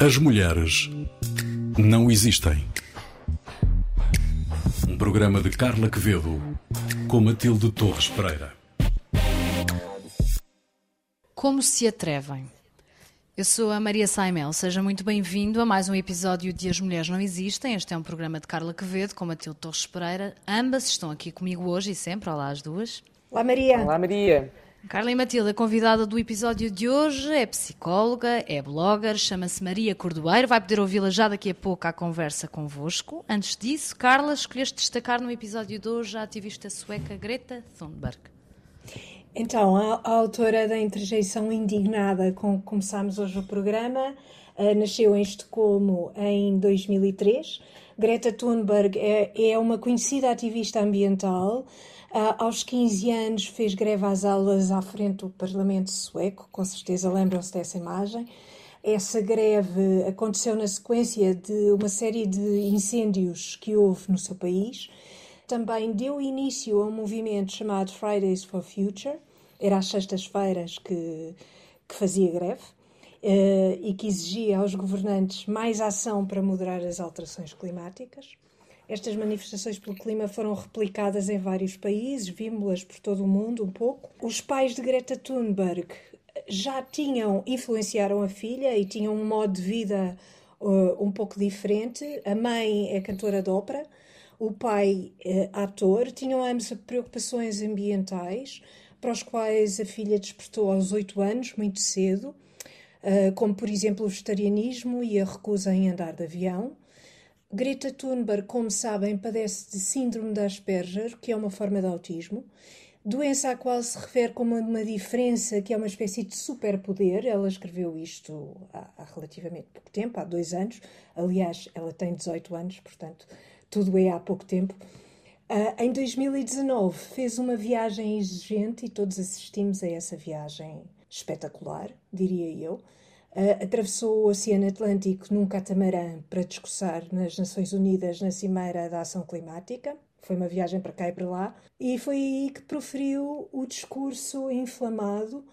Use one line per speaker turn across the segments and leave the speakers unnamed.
As mulheres não existem. Um programa de Carla Quevedo com Matilde Torres Pereira.
Como se atrevem? Eu sou a Maria Saimel, seja muito bem-vindo a mais um episódio de As Mulheres Não Existem. Este é um programa de Carla Quevedo com Matilde Torres Pereira. Ambas estão aqui comigo hoje e sempre. Olá, as duas.
Olá, Maria.
Olá, Maria.
Carla e Matilde, a convidada do episódio de hoje é psicóloga, é blogger, chama-se Maria Cordoeiro. Vai poder ouvi-la já daqui a pouco à conversa convosco. Antes disso, Carla, escolheste destacar no episódio de hoje a ativista sueca Greta Thunberg.
Então, a, a autora da Interjeição Indignada, com que começámos hoje o programa, uh, nasceu em Estocolmo em 2003. Greta Thunberg é, é uma conhecida ativista ambiental. Uh, aos 15 anos fez greve às aulas à frente do Parlamento Sueco, com certeza lembram-se dessa imagem. Essa greve aconteceu na sequência de uma série de incêndios que houve no seu país. Também deu início a um movimento chamado Fridays for Future, era às sextas-feiras que, que fazia greve uh, e que exigia aos governantes mais ação para moderar as alterações climáticas. Estas manifestações pelo clima foram replicadas em vários países, vimos-las por todo o mundo um pouco. Os pais de Greta Thunberg já tinham, influenciaram a filha e tinham um modo de vida uh, um pouco diferente. A mãe é cantora de ópera, o pai é ator, tinham ambos preocupações ambientais para os quais a filha despertou aos oito anos, muito cedo, uh, como por exemplo o vegetarianismo e a recusa em andar de avião. Greta Thunberg, como sabem, padece de síndrome de Asperger, que é uma forma de autismo, doença à qual se refere como uma diferença que é uma espécie de superpoder. Ela escreveu isto há, há relativamente pouco tempo, há dois anos. Aliás, ela tem 18 anos, portanto, tudo é há pouco tempo. Uh, em 2019 fez uma viagem exigente e todos assistimos a essa viagem espetacular, diria eu. Uh, atravessou o Oceano Atlântico num catamarã para discursar nas Nações Unidas na Cimeira da Ação Climática. Foi uma viagem para cá e para lá. E foi aí que proferiu o discurso inflamado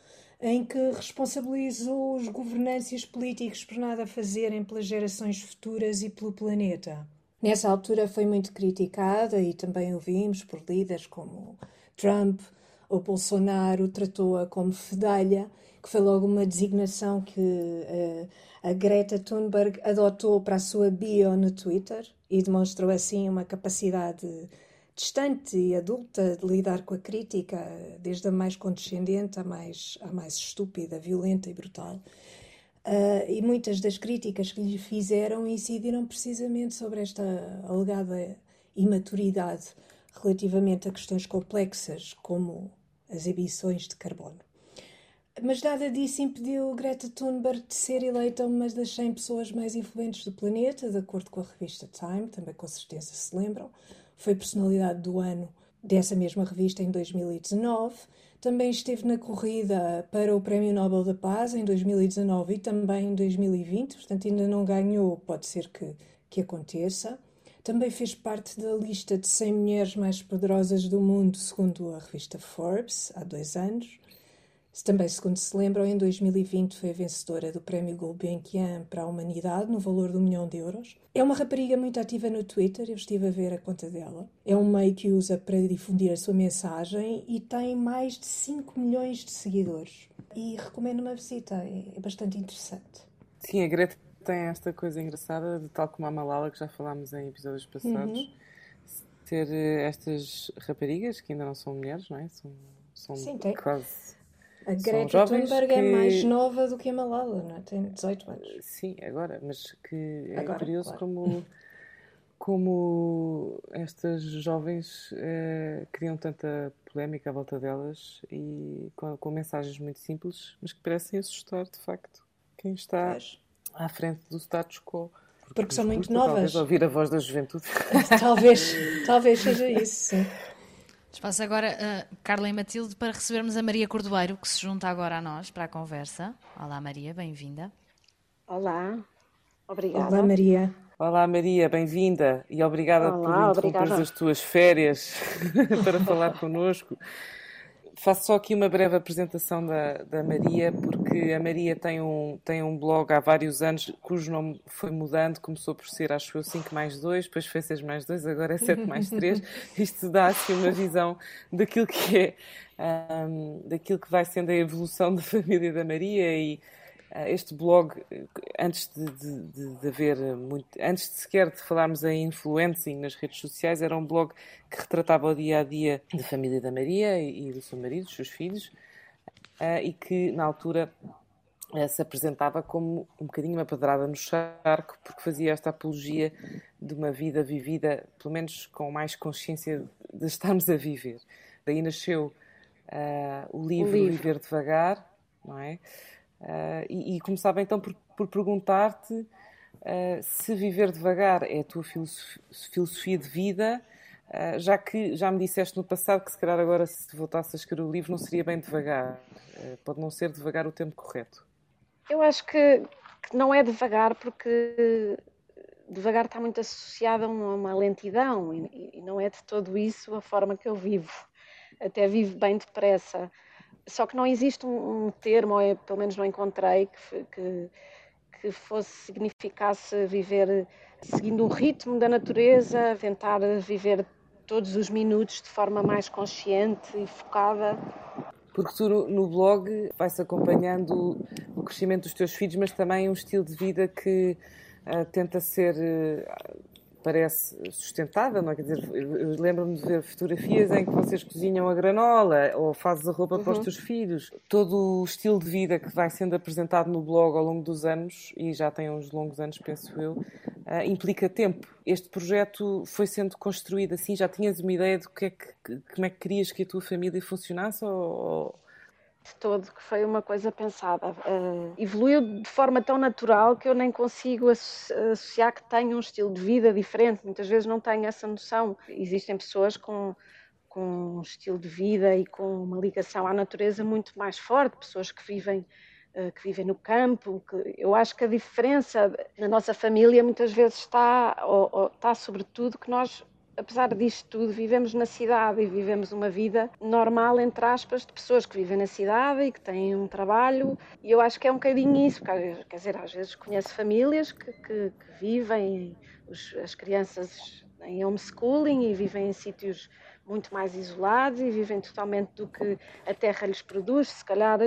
em que responsabilizou os governantes os políticos por nada fazerem pelas gerações futuras e pelo planeta. Nessa altura foi muito criticada e também ouvimos por líderes como Trump ou Bolsonaro, tratou-a como fedelha, que foi logo uma designação que uh, a Greta Thunberg adotou para a sua bio no Twitter e demonstrou assim uma capacidade distante e adulta de lidar com a crítica, desde a mais condescendente à mais, à mais estúpida, violenta e brutal. Uh, e muitas das críticas que lhe fizeram incidiram precisamente sobre esta alegada imaturidade relativamente a questões complexas como as emissões de carbono. Mas nada disso impediu Greta Thunberg de ser eleita uma das 100 pessoas mais influentes do planeta, de acordo com a revista Time, também com certeza se lembram. Foi personalidade do ano dessa mesma revista em 2019 também esteve na corrida para o Prémio Nobel da Paz em 2019 e também em 2020, portanto ainda não ganhou, pode ser que, que aconteça. Também fez parte da lista de 100 mulheres mais poderosas do mundo, segundo a revista Forbes, há dois anos. Também, segundo se lembram, em 2020 foi a vencedora do Prémio Gulbenkian para a Humanidade, no valor de um milhão de euros. É uma rapariga muito ativa no Twitter, eu estive a ver a conta dela. É um meio que usa para difundir a sua mensagem e tem mais de 5 milhões de seguidores. E recomendo uma visita, é bastante interessante.
Sim, a Greta tem esta coisa engraçada, de tal como a Malala, que já falámos em episódios passados, uhum. ter eh, estas raparigas, que ainda não são mulheres, não é? São, são
Sim, tem.
quase
a Greta Thunberg que... é mais nova do que a Malala, não é? Tem 18 anos.
Sim, agora, mas que é
agora,
curioso
claro.
como, como estas jovens eh, criam tanta polémica à volta delas e com, com, mensagens muito simples, mas que parecem assustar, de facto, quem está à frente do status quo.
Porque, Porque são muito novas.
Talvez ouvir a voz da juventude.
talvez, talvez seja isso, sim.
Espaço agora, uh, Carla e Matilde, para recebermos a Maria Cordoeiro, que se junta agora a nós para a conversa. Olá, Maria, bem-vinda.
Olá, obrigada.
Olá, Maria.
Olá, Maria, bem-vinda e obrigada Olá, por interromper as tuas férias para falar connosco. Faço só aqui uma breve apresentação da, da Maria, porque a Maria tem um, tem um blog há vários anos, cujo nome foi mudando, começou por ser, acho eu, 5 mais 2, depois foi 6 mais 2, agora é 7 mais 3. Isto dá assim uma visão daquilo que é, um, daquilo que vai sendo a evolução da família da Maria e este blog, antes de, de, de, haver muito, antes de sequer de falarmos em influencing nas redes sociais, era um blog que retratava o dia a dia da família da Maria e, do seu marido, dos seus filhos, ah, e que na altura ah, se apresentava como um bocadinho uma pedrada no charco, porque fazia esta apologia de uma vida vivida, pelo menos com mais consciência de estarmos a viver. Daí nasceu uh, o livro, o livro Viver Devagar, não é? Uh, e, e, começava então por, por perguntar-te uh, se viver devagar é a tua filosofia, de vida, uh, já que já me disseste no passado que se calhar agora se voltasse a escrever o livro não seria bem devagar. pode não ser devagar o tempo correto.
Eu acho que, que não é devagar porque devagar está muito associado a uma, uma lentidão e, e não é de todo isso a forma que eu vivo. Até vivo bem depressa só que não existe um, um termo, ou eu, pelo menos não encontrei, que, que, que, fosse significasse viver seguindo o ritmo da natureza, tentar viver todos os minutos de forma mais consciente e focada.
Porque tu no blog vais acompanhando o crescimento dos teus filhos, mas também um estilo de vida que uh, tenta ser uh, parece sustentável, não é? Quer dizer, lembro-me de ver fotografias em que vocês cozinham a granola ou fazes a roupa uhum. para os uhum. teus filhos. Todo o estilo de vida que vai sendo apresentado no blog ao longo dos anos, e já tem uns longos anos, penso eu, uh, implica tempo. Este projeto foi sendo construído assim, já tinhas uma ideia de que é que, como é que querias que a tua família funcionasse ou,
todo, que foi uma coisa pensada. Uh, evoluiu de forma tão natural que eu nem consigo associar que tenho um estilo de vida diferente. Muitas vezes não tenho essa noção. Existem pessoas com, com um estilo de vida e com uma ligação à natureza muito mais forte, pessoas que vivem uh, que vivem no campo. Que eu acho que a diferença na nossa família muitas vezes está, ou, ou, está sobretudo que nós apesar disto tudo, vivemos na cidade e vivemos uma vida normal, entre aspas, de pessoas que vivem na cidade e que têm um trabalho. E eu acho que é um bocadinho isso, porque, quer dizer, às vezes conheço famílias que, que, que vivem, os, as crianças em homeschooling e vivem em sítios muito mais isolados e vivem totalmente do que a terra lhes produz. Se calhar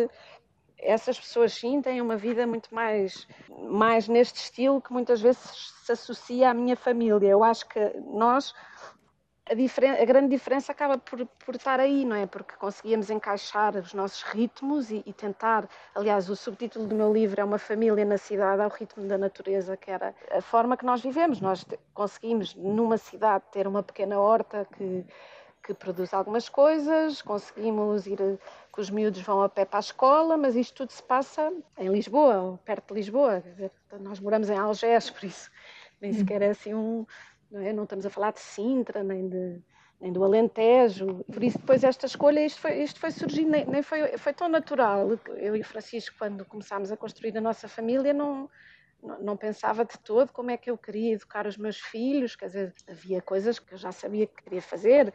essas pessoas sim têm uma vida muito mais, mais neste estilo que muitas vezes se associa à minha família. Eu acho que nós a, a, grande diferença acaba por, por estar aí, não é? Porque conseguíamos encaixar os nossos ritmos e, e, tentar. Aliás, o subtítulo do meu livro é Uma Família na Cidade ao Ritmo da Natureza, que era a forma que nós vivemos. Nós conseguimos, numa cidade, ter uma pequena horta que, que produz algumas coisas, conseguimos ir, que os miúdos vão a pé para a escola, mas isto tudo se passa em Lisboa, ou perto de Lisboa. Nós moramos em Algés, por isso nem sequer é assim um não, é? não estamos a falar de Sintra, nem, de, nem do Alentejo. Por isso, depois, esta escolha, isto foi, isto foi surgindo, nem, nem foi, foi tão natural. Eu e o Francisco, quando começámos a construir a nossa família, não, não, pensava de todo como é que eu queria educar os meus filhos. Quer dizer, havia coisas que eu já sabia que queria fazer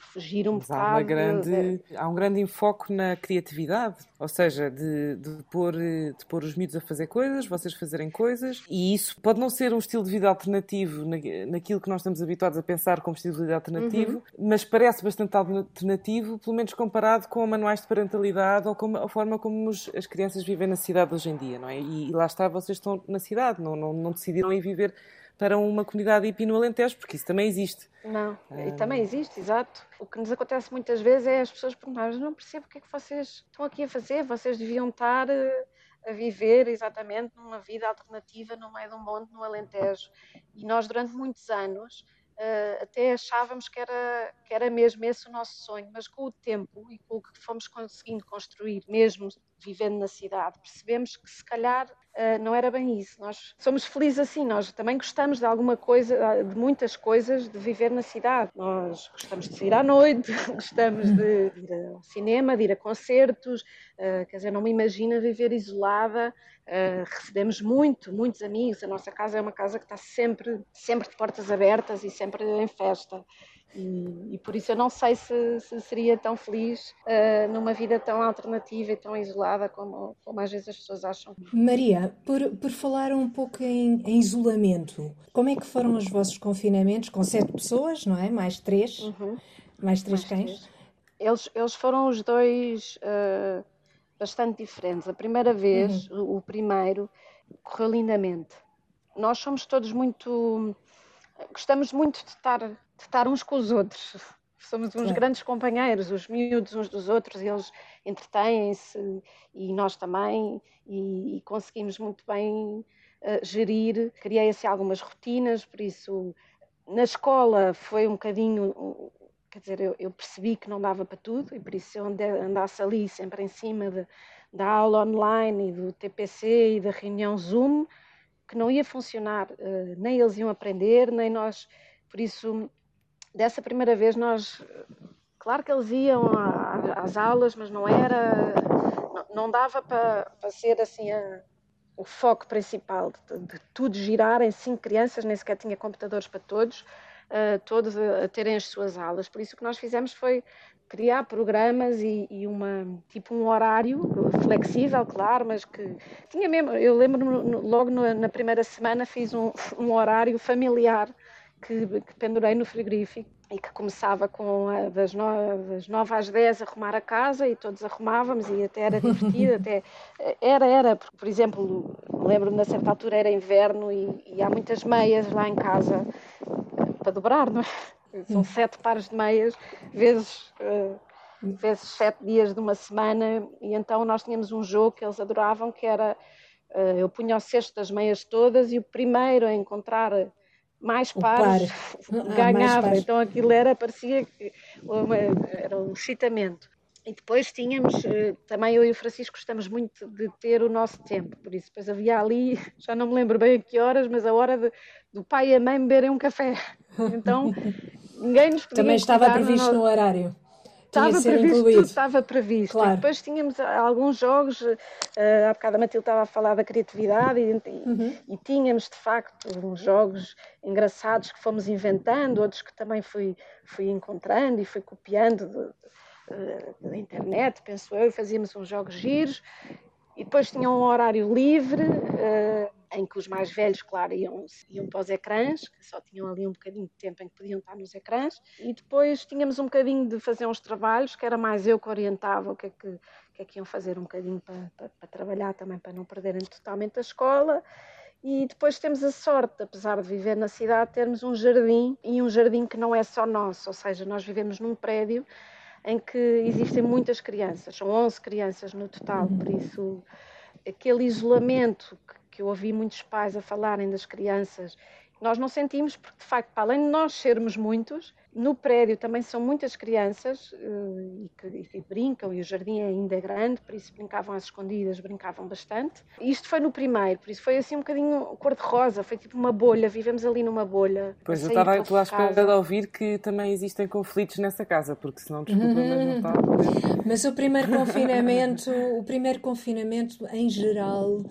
fugir um Mas.
Há, grande, há um grande enfoque na criatividade, ou seja, de, de, pôr, de pôr os miúdos a fazer coisas, vocês fazerem coisas, e isso pode não ser um estilo de vida alternativo na, naquilo que nós estamos habituados a pensar como estilo de vida alternativo, uhum. mas parece bastante alternativo, pelo menos comparado com manuais de parentalidade ou com a forma como as crianças vivem na cidade hoje em dia, não é? E, e lá está, vocês estão na cidade, não, não, não decidiram ir viver para uma comunidade hippie no Alentejo, porque isso também existe.
Não, um... também existe, exato. O que nos acontece muitas vezes é as pessoas perguntarem, não percebo o que é que vocês estão aqui a fazer, vocês deviam estar eh, a viver exatamente numa vida alternativa no meio de um monte no Alentejo. E nós durante muitos anos uh, até achávamos que era, que era mesmo esse o nosso sonho, mas com o tempo e com o que fomos conseguindo construir, mesmo vivendo na cidade, percebemos que se calhar uh, não era bem isso. Nós somos felizes assim, nós também gostamos de alguma coisa, de muitas coisas de viver na cidade. Nós gostamos de sair à noite, gostamos de ir ao cinema, de ir a concertos, uh, quer dizer, não me imagino viver isolada. Recebemos muito, muitos amigos. A nossa casa é uma casa que está sempre, sempre de portas abertas e sempre em festa. E, e, por isso eu não sei se, se seria tão feliz uh, numa vida tão alternativa e tão isolada como, como às vezes as pessoas acham.
Maria, por, por falar um pouco em, em isolamento, como é que foram os vossos confinamentos? Com sete pessoas, não é? Mais três? Uhum. Mais três Mais cães? Três.
Eles, eles foram os dois uh, bastante diferentes. A primeira vez, uhum. o, o primeiro, correu lindamente. Nós somos todos muito. Gostamos muito de estar de estar uns com os outros. Somos uns grandes companheiros, os miúdos uns dos outros, eles entretêm-se e nós também, e, e conseguimos muito bem uh, gerir. Criei assim algumas rotinas, por isso na escola foi um bocadinho, quer dizer, eu, eu percebi que não dava para tudo, e por isso eu andasse ali sempre em cima de, da aula online e do TPC e da reunião Zoom, que não ia funcionar, uh, nem eles iam aprender, nem nós. Por isso dessa primeira vez nós, claro que eles iam às aulas, mas não era, não, dava para, ser assim a, o foco principal de, de, tudo girar em cinco crianças, nem sequer tinha computadores para todos, uh, todos a, a, terem as suas aulas. Por isso o que nós fizemos foi criar programas e, e uma tipo um horário flexível, claro, mas que tinha mesmo. Eu lembro-me logo no, na primeira semana fiz um, um horário familiar que, que pendurei no frigorífico e que começava com a, das, no, das 9 às 10 a arrumar a casa e todos arrumávamos e até era divertido, até era, era, porque, por exemplo, lembro-me na certa altura era inverno e, e, há muitas meias lá em casa para dobrar, não é? São sete pares de meias, vezes, uh, vezes sete dias de uma semana, e então nós tínhamos um jogo que eles adoravam, que era, uh, eu punha o cesto das meias todas e o primeiro a encontrar mais pares par. Ah, ganhava. Mais então aquilo era, parecia que era um excitamento. E depois tínhamos, eh, também eu e o Francisco gostamos muito de ter o nosso tempo, por isso depois havia ali, já não me lembro bem a que horas, mas a hora de, do pai e a mãe beberem um café. Então ninguém nos podia
Também estava previsto no, no horário
estava previsto, incluído. tudo estava previsto. Claro. depois tínhamos alguns jogos, uh, há bocado a Matilde estava a falar da criatividade e, uhum. e, tínhamos de facto uns jogos engraçados que fomos inventando, outros que também fui, fui encontrando e fui copiando de, da internet, penso eu, e fazíamos uns jogos giros. E depois tinha um horário livre. Uh, em que os mais velhos, claro, iam, iam para os ecrãs, que só tinham ali um bocadinho de tempo em que podiam estar nos ecrãs, e depois tínhamos um bocadinho de fazer uns trabalhos, que era mais eu que orientava o que é que, que, é que iam fazer um bocadinho para, para, para trabalhar também, para não perderem totalmente a escola. E depois temos a sorte, apesar de viver na cidade, termos um jardim e um jardim que não é só nosso, ou seja, nós vivemos num prédio em que existem muitas crianças, são 11 crianças no total, por isso aquele isolamento que que eu ouvi muitos pais a falarem das crianças, nós não sentimos, porque de facto, para além de nós sermos muitos, no prédio também são muitas crianças uh, e, que, e, que, brincam, e o jardim ainda é grande, por isso brincavam às escondidas, brincavam bastante. Isto foi no primeiro, por isso foi assim um bocadinho cor-de-rosa, foi tipo uma bolha, vivemos ali numa bolha.
Pois eu estava à espera de ouvir que também existem conflitos nessa casa, porque senão, desculpa, uhum. mas não está.
Mas o primeiro confinamento, o primeiro confinamento em geral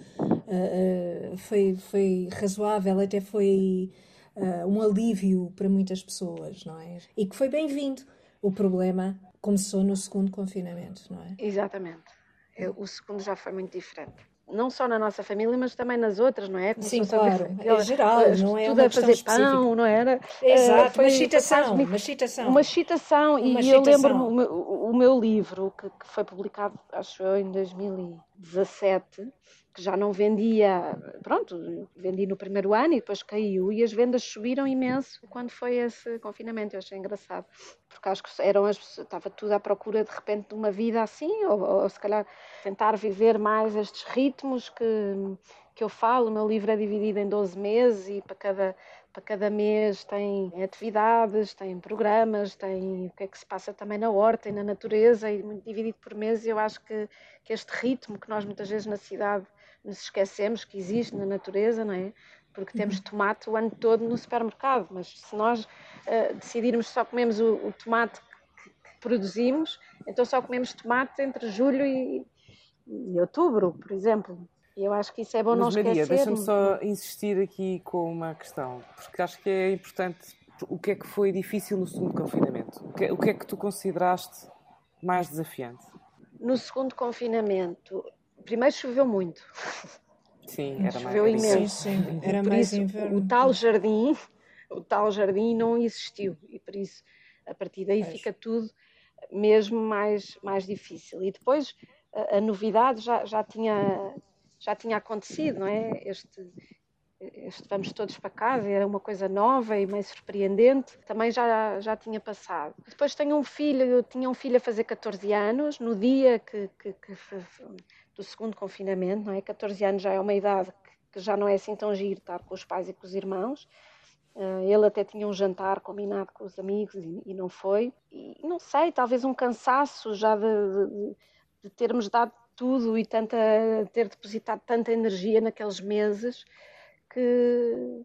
uh, foi, foi razoável, até foi uh, um alívio para muitas pessoas, não é? E que foi bem-vindo. O problema começou no segundo confinamento, não é?
Exatamente. Eu, o segundo já foi muito diferente não só na nossa família, mas também nas outras, não é?
Sim, claro. É geral, não é
tudo a fazer específica. pão, não era?
Exato, foi, uma excitação, uma excitação.
Uma excitação. E eu lembro-me, o, o, meu livro, que, que, foi publicado, acho eu, em 2017, que já não vendia, pronto, vendi no primeiro ano e depois caiu e as vendas subiram imenso quando foi esse confinamento. Eu achei engraçado, porque acho que eram as, estava tudo à procura de repente de uma vida assim, ou, ou se calhar tentar viver mais estes ritmos que, que eu falo. O meu livro é dividido em 12 meses e para cada para cada mês tem atividades, tem programas, tem o que é que se passa também na horta e na natureza, e dividido por meses, eu acho que, que este ritmo que nós muitas vezes na cidade nos esquecemos que existe na natureza, não é? Porque temos uhum. tomate o ano todo no supermercado, mas se nós uh, decidirmos só comemos o, o tomate que, que, produzimos, então só comemos tomate entre julho e, e outubro, por exemplo. E eu acho que isso é bom
mas,
não
Maria,
esquecer.
deixa-me só insistir aqui com uma questão, porque acho que é importante o que é que foi difícil no segundo confinamento? O que, o que é que tu consideraste mais desafiante?
No segundo confinamento, primeiro choveu muito.
Sim, era
choveu
mais
imenso.
Sim, sim, era
por
mais
isso,
inverno.
o tal jardim, o tal jardim não existiu e por isso a partir daí
Pois.
fica tudo mesmo mais mais difícil. E depois a, a novidade já, já tinha já tinha acontecido, não é? Este este vamos todos para casa, era uma coisa nova e meio surpreendente, também já, já tinha passado. Depois tenho um filho, eu tinha um filho a fazer 14 anos, no dia que, que, que do segundo confinamento, não é? 14 anos já é uma idade que, que já não é assim tão giro estar com os pais e com os irmãos. Eh, ele até tinha um jantar combinado com os amigos e, e não foi. E não sei, talvez um cansaço já de, de- de termos dado tudo e tanta, ter depositado tanta energia naqueles meses que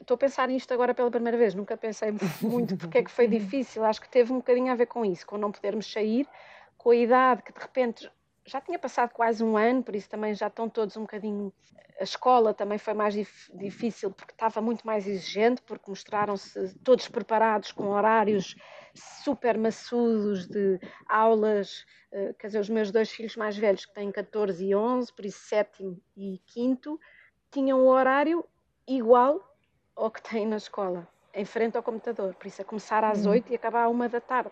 estou a pensar nisto agora pela primeira vez, nunca pensei muito porque é que foi difícil, acho que teve um bocadinho a ver com isso, com não podermos sair, com a idade que de repente já tinha passado quase um ano, por isso também já estão todos um bocadinho. A escola também foi mais dif- difícil porque estava muito mais exigente, porque mostraram-se todos preparados com horários super maçudos de aulas. eh, Quer dizer, os meus dois filhos mais velhos, que têm 14 e 11, por isso sétimo e quinto, tinham o horário igual ao que têm na escola, em frente ao computador. Por isso, a começar às 8 e acabar à uma da tarde.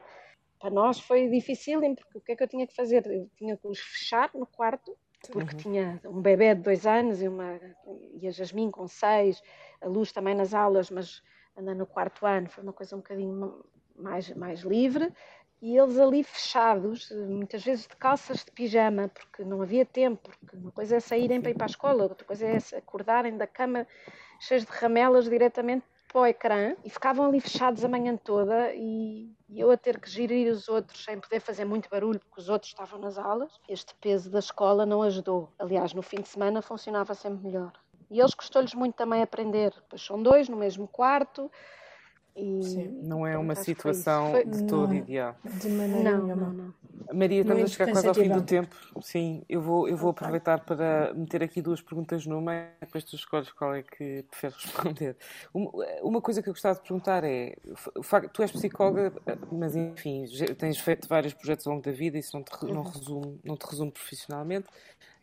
Para nós foi difícil, porque o que é que eu tinha que fazer? Eu tinha que os fechar no quarto, porque tinha um bebê de dois anos e, uma, e a Jasmine com seis, a Luz também nas aulas, mas andando no quarto ano, foi uma coisa um bocadinho mais, mais livre. E eles ali fechados, muitas vezes de calças de pijama, porque não havia tempo, porque uma coisa é saírem para ir para a escola, outra coisa é acordarem da cama cheios de ramelas diretamente para o ecrã e ficavam ali fechados a manhã toda e, e eu a ter que gerir os outros sem poder fazer muito barulho porque os outros estavam nas aulas. Este peso da escola não ajudou. Aliás, no fim de semana funcionava sempre melhor. E eles custou-lhes muito também aprender, pois são dois no mesmo quarto. E,
Sim.
Não é uma situação
Foi-
de todo
Não.
ideal.
De maneira
Não,
nenhuma.
não, não.
Maria, estamos
Muito
a chegar quase ao fim do tempo. Sim, eu vou, eu vou aproveitar para meter aqui duas perguntas numa, depois tu escolhes qual é que preferes responder. Uma, uma coisa que eu gostava de perguntar é: tu és psicóloga, mas enfim, tens feito vários projetos ao longo da vida, isso não te, não resume, não te resume profissionalmente,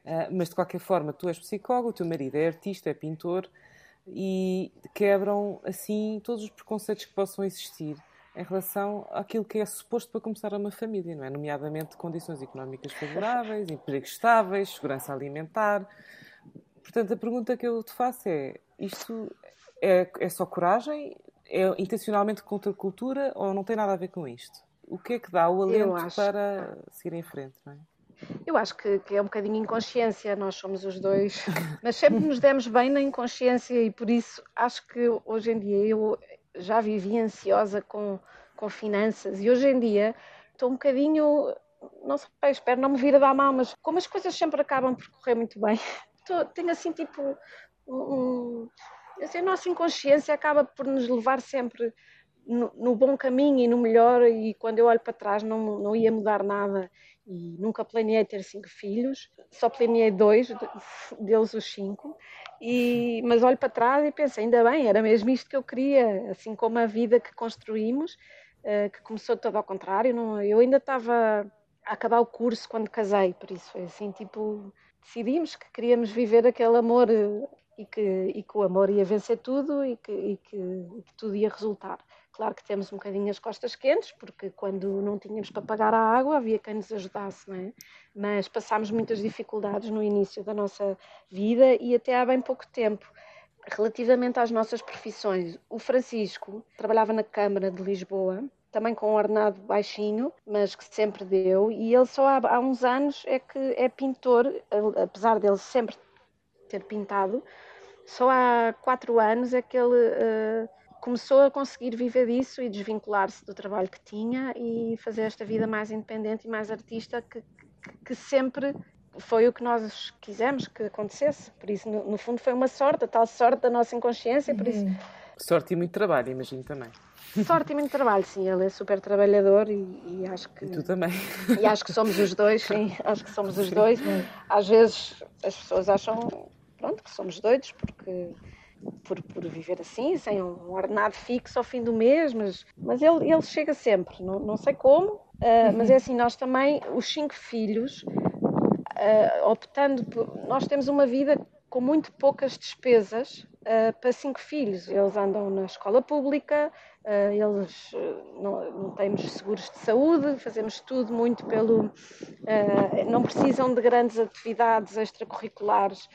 ah, mas de qualquer forma, tu és psicóloga, o teu marido é artista, é pintor e quebram assim todos os preconceitos que possam existir em relação àquilo que é suposto para começar uma família, não é? Nomeadamente condições económicas favoráveis, empregos estáveis, segurança alimentar. Portanto, a pergunta que eu te faço é: isto é, é só coragem? É intencionalmente contra a cultura ou não tem nada a ver com isto? O que é que dá o alento para seguir em frente, não é?
Eu acho que, que é um bocadinho inconsciência, nós somos os dois, mas sempre nos demos bem na inconsciência e por isso acho que hoje em dia eu já vivi ansiosa com, com finanças e hoje em dia estou um bocadinho, não sei, espero não me vir a dar mal, mas como as coisas sempre acabam por correr muito bem, estou- tenho assim tipo um, assim, a nossa inconsciência acaba por nos levar sempre no, no bom caminho e no melhor e quando eu olho para trás não, não ia mudar nada e nunca planeei ter cinco filhos, só planeei dois, de- deles os cinco, e, mas olho para trás e penso, ainda bem, era mesmo isto que eu queria, assim como a vida que construímos, eh, que começou todo ao contrário, não, eu ainda estava a acabar o curso quando casei, por isso foi assim, tipo, decidimos que queríamos viver aquele amor eh, e que, e que o amor ia vencer tudo e que, e que, e que tudo ia resultar. Claro que temos um bocadinho as costas quentes, porque quando não tínhamos para pagar a água havia quem nos ajudasse, não é? Mas passámos muitas dificuldades no início da nossa vida e até há bem pouco tempo. Relativamente às nossas profissões, o Francisco trabalhava na Câmara de Lisboa, também com um ordenado baixinho, mas que sempre deu, e ele só há, há uns anos é que é pintor, apesar dele sempre ter pintado, só há quatro anos é que ele uh, começou a conseguir viver disso e desvincular-se do trabalho que tinha e fazer esta vida mais independente e mais artista que, que, que sempre foi o que nós quisemos que acontecesse. Por isso, no, no, fundo, foi uma sorte, a tal sorte da nossa inconsciência. Por isso,
sorte e muito trabalho, imagino também.
Sorte e muito trabalho, sim. Ele é super trabalhador e, e acho que.
E tu também.
E acho que somos os dois, sim. Acho que somos os dois. Às vezes as pessoas acham pronto, que somos doidos, porque por, por viver assim, sem um ordenado fixo ao fim do mês, mas, mas ele, ele chega sempre, não, não sei como, uh, mas é assim, nós também, os cinco filhos, uh, optando por, nós temos uma vida com muito poucas despesas uh, para cinco filhos. Eles andam na escola pública, uh, eles uh, não, não, temos seguros de saúde, fazemos tudo muito pelo. não precisam de grandes atividades extracurriculares.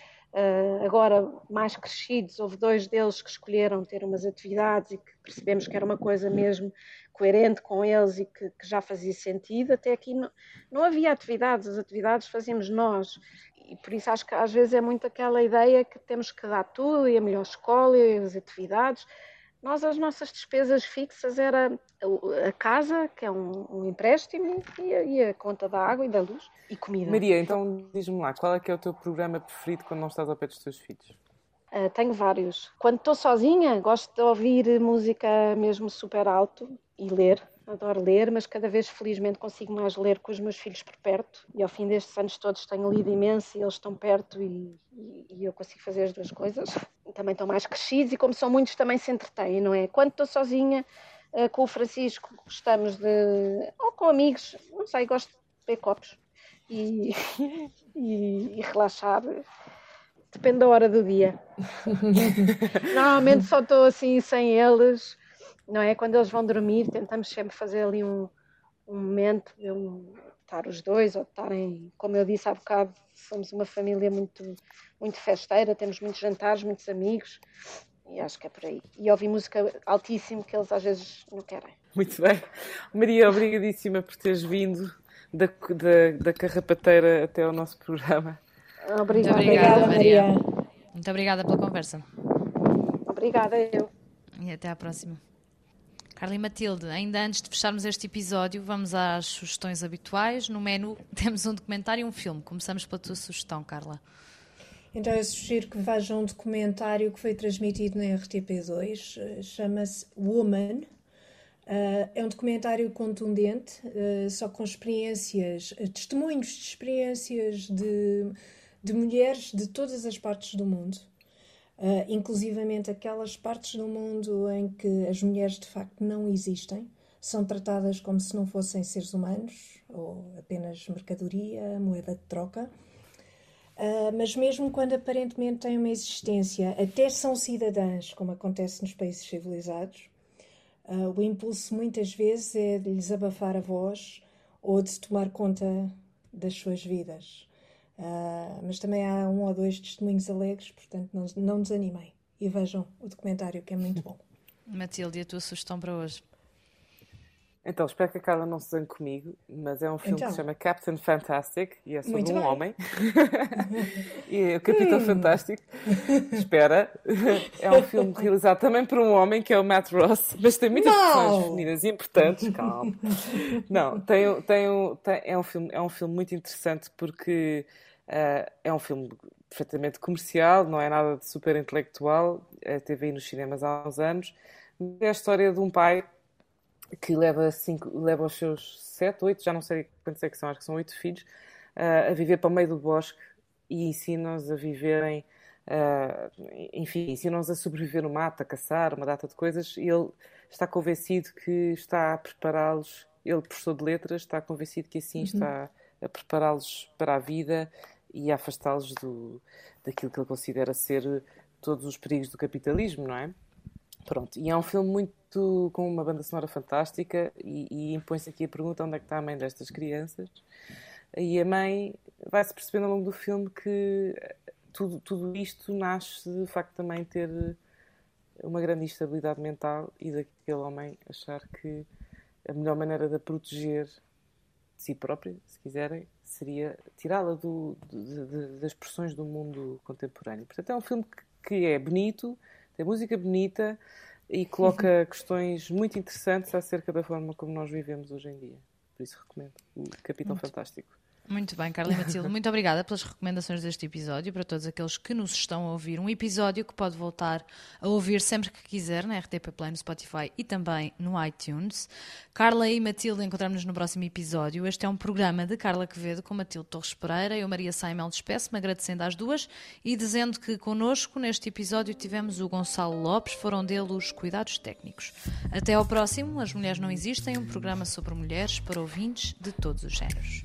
Agora, mais crescidos, houve dois deles que escolheram ter umas atividades e que percebemos que era uma coisa mesmo coerente com eles e que, que já fazia sentido. Até aqui não, não havia atividades, as atividades fazíamos nós e por isso acho que às vezes é muito aquela ideia que temos que dar tudo e a melhor escola e as atividades. Nós, as nossas despesas fixas era a casa, que é um, um empréstimo, e a, e a, conta da água e da luz e comida.
Maria, então diz-me lá, qual é que é o teu programa preferido quando não estás ao pé dos teus filhos?
Uh, tenho vários. Quando estou sozinha, gosto de ouvir música mesmo super alto e ler adoro ler, mas cada vez felizmente consigo mais ler com os meus filhos por perto e ao fim destes anos todos tenho lido imenso e eles estão perto e, e, e eu consigo fazer as duas coisas. Também estão mais crescidos e como são muitos também se entretêm, não é? Quando estou sozinha uh, com o Francisco gostamos de... ou com amigos, não sei, gosto de beber copos e, e, e relaxar depende da hora do dia. Normalmente só estou assim sem eles não é? Quando eles vão dormir, tentamos sempre fazer ali um, um momento de um, estar os dois, ou estarem, como eu disse há bocado, somos uma família muito, muito festeira, temos muitos jantares, muitos amigos, e acho que é por aí. E ouvir música altíssimo que eles às vezes não querem.
Muito bem. Maria, obrigadíssima por teres vindo da, da, da carrapateira até ao nosso programa.
Obrigada,
obrigada Maria. Muito obrigada pela conversa.
Obrigada, eu.
E até à próxima. Carla e Matilde, ainda antes de fecharmos este episódio, vamos às sugestões habituais. No menu temos um documentário e um filme. Começamos pela tua sugestão, Carla.
Então eu sugiro que vejam um documentário que foi transmitido na RTP2, eh, chama-se Woman. Uh, é um documentário contundente, uh, só com experiências, testemunhos de experiências de, de mulheres de todas as partes do mundo uh, inclusivamente aquelas partes do mundo em que as mulheres de facto não existem, são tratadas como se não fossem seres humanos ou apenas mercadoria, moeda de troca. Uh, mas mesmo quando aparentemente têm uma existência, até são cidadãs, como acontece nos países civilizados, uh, o impulso muitas vezes é de lhes abafar a voz ou de tomar conta das suas vidas. Uh, mas também há um ou dois testemunhos alegres, portanto não, não desanimem e vejam o documentário que é muito bom.
Matilde, a tua sugestão para hoje?
Então, espero que a Carla não se zangue comigo, mas é um filme então. que se chama Captain Fantastic e é sobre Muito um bem. homem. e é o Capitão hum. Fantástico. Espera. É um filme realizado também por um homem que é o Matt Ross, mas tem muitas personagens femininas importantes. Calma. Não, tem, tem, tem, é, um filme, é um filme muito interessante porque uh, é um filme perfeitamente comercial, não é nada de super intelectual. Uh, teve aí nos cinemas há uns anos. É a história de um pai que leva, cinco, leva os seus sete, oito, já não sei quantos é que são, acho que são oito filhos, uh, a viver para o meio do bosque e ensinam-nos a viverem, uh, enfim, ensinam-nos a sobreviver no mato, a caçar, uma data de coisas, e ele está convencido que está a prepará-los, ele, professor de letras, está convencido que assim uhum. está a prepará-los para a vida e a afastá-los do, daquilo que ele considera ser todos os perigos do capitalismo, não é? Pronto, e é um filme muito com uma banda sonora fantástica e, e impõe-se aqui a pergunta onde é que está a mãe destas crianças e a mãe vai-se percebendo ao longo do filme que tudo, tudo isto nasce de facto também ter uma grande instabilidade mental e daquele homem achar que a melhor maneira de a proteger de si própria, se quiserem, seria tirá-la das pressões do mundo contemporâneo. Portanto, é um filme que, que é bonito, tem música bonita e coloca questões muito interessantes acerca da forma como nós vivemos hoje em dia. Por isso recomendo o Capitão muito. Fantástico.
Muito bem, Carla e Matilde, muito obrigada pelas recomendações deste episódio, para todos aqueles que nos estão a ouvir. Um episódio que pode voltar a ouvir sempre que quiser na RTP Play, no Spotify e também no iTunes. Carla e Matilde, encontramos-nos no próximo episódio. Este é um programa de Carla Quevedo com Matilde Torres Pereira. Eu, Maria Saimel, despeço-me agradecendo às duas e dizendo que connosco neste episódio tivemos o Gonçalo Lopes, foram dele os cuidados técnicos. Até ao próximo, As Mulheres Não Existem, um programa sobre mulheres para ouvintes de todos os géneros.